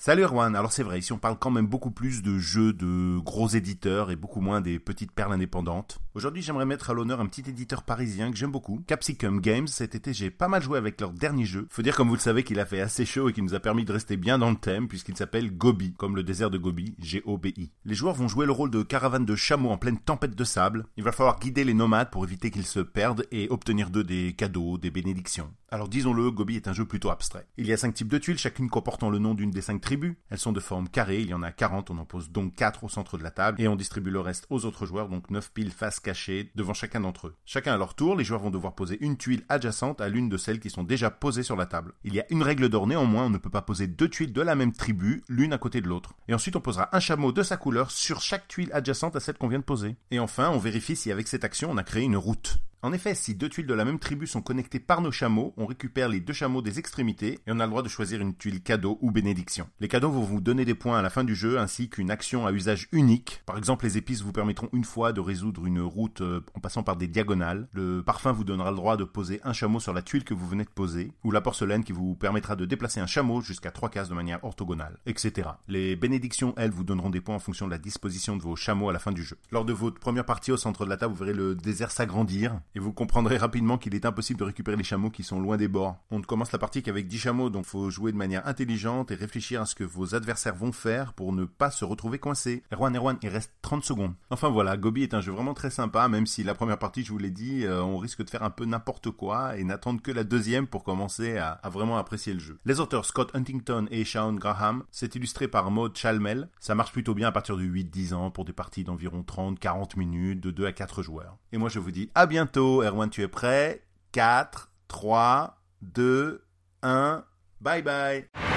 Salut Erwan, alors c'est vrai, ici on parle quand même beaucoup plus de jeux de gros éditeurs et beaucoup moins des petites perles indépendantes. Aujourd'hui j'aimerais mettre à l'honneur un petit éditeur parisien que j'aime beaucoup, Capsicum Games. Cet été j'ai pas mal joué avec leur dernier jeu. Faut dire comme vous le savez qu'il a fait assez chaud et qu'il nous a permis de rester bien dans le thème puisqu'il s'appelle Gobi, comme le désert de Gobi, G-O-B-I. Les joueurs vont jouer le rôle de caravane de chameaux en pleine tempête de sable. Il va falloir guider les nomades pour éviter qu'ils se perdent et obtenir d'eux des cadeaux, des bénédictions. Alors disons-le, Gobi est un jeu plutôt abstrait. Il y a cinq types de tuiles, chacune comportant le nom d'une des cinq Elles sont de forme carrée, il y en a 40, on en pose donc 4 au centre de la table, et on distribue le reste aux autres joueurs, donc 9 piles face cachées devant chacun d'entre eux. Chacun à leur tour, les joueurs vont devoir poser une tuile adjacente à l'une de celles qui sont déjà posées sur la table. Il y a une règle d'or néanmoins, on ne peut pas poser deux tuiles de la même tribu, l'une à côté de l'autre. Et ensuite on posera un chameau de sa couleur sur chaque tuile adjacente à celle qu'on vient de poser. Et enfin, on vérifie si avec cette action on a créé une route. En effet, si deux tuiles de la même tribu sont connectées par nos chameaux, on récupère les deux chameaux des extrémités et on a le droit de choisir une tuile cadeau ou bénédiction. Les cadeaux vont vous donner des points à la fin du jeu ainsi qu'une action à usage unique. Par exemple, les épices vous permettront une fois de résoudre une route euh, en passant par des diagonales. Le parfum vous donnera le droit de poser un chameau sur la tuile que vous venez de poser. Ou la porcelaine qui vous permettra de déplacer un chameau jusqu'à trois cases de manière orthogonale, etc. Les bénédictions, elles, vous donneront des points en fonction de la disposition de vos chameaux à la fin du jeu. Lors de votre première partie au centre de la table, vous verrez le désert s'agrandir et vous comprendrez rapidement qu'il est impossible de récupérer les chameaux qui sont loin des bords. On ne commence la partie qu'avec 10 chameaux, donc faut jouer de manière intelligente et réfléchir à ce que vos adversaires vont faire pour ne pas se retrouver coincés. Erwan, Erwan, il reste 30 secondes. Enfin voilà, Gobi est un jeu vraiment très sympa, même si la première partie, je vous l'ai dit, euh, on risque de faire un peu n'importe quoi et n'attendre que la deuxième pour commencer à, vraiment apprécier le jeu. Les auteurs Scott Huntington et Sean Graham, c'est illustré par Maud Chalmel. Ça marche plutôt bien à partir de 8-10 ans pour des parties d'environ 30-40 minutes, de 2 à 4 joueurs. Et moi je vous dis à bientôt, Erwan, tu es prêt? 4, 3, 2, 1, bye bye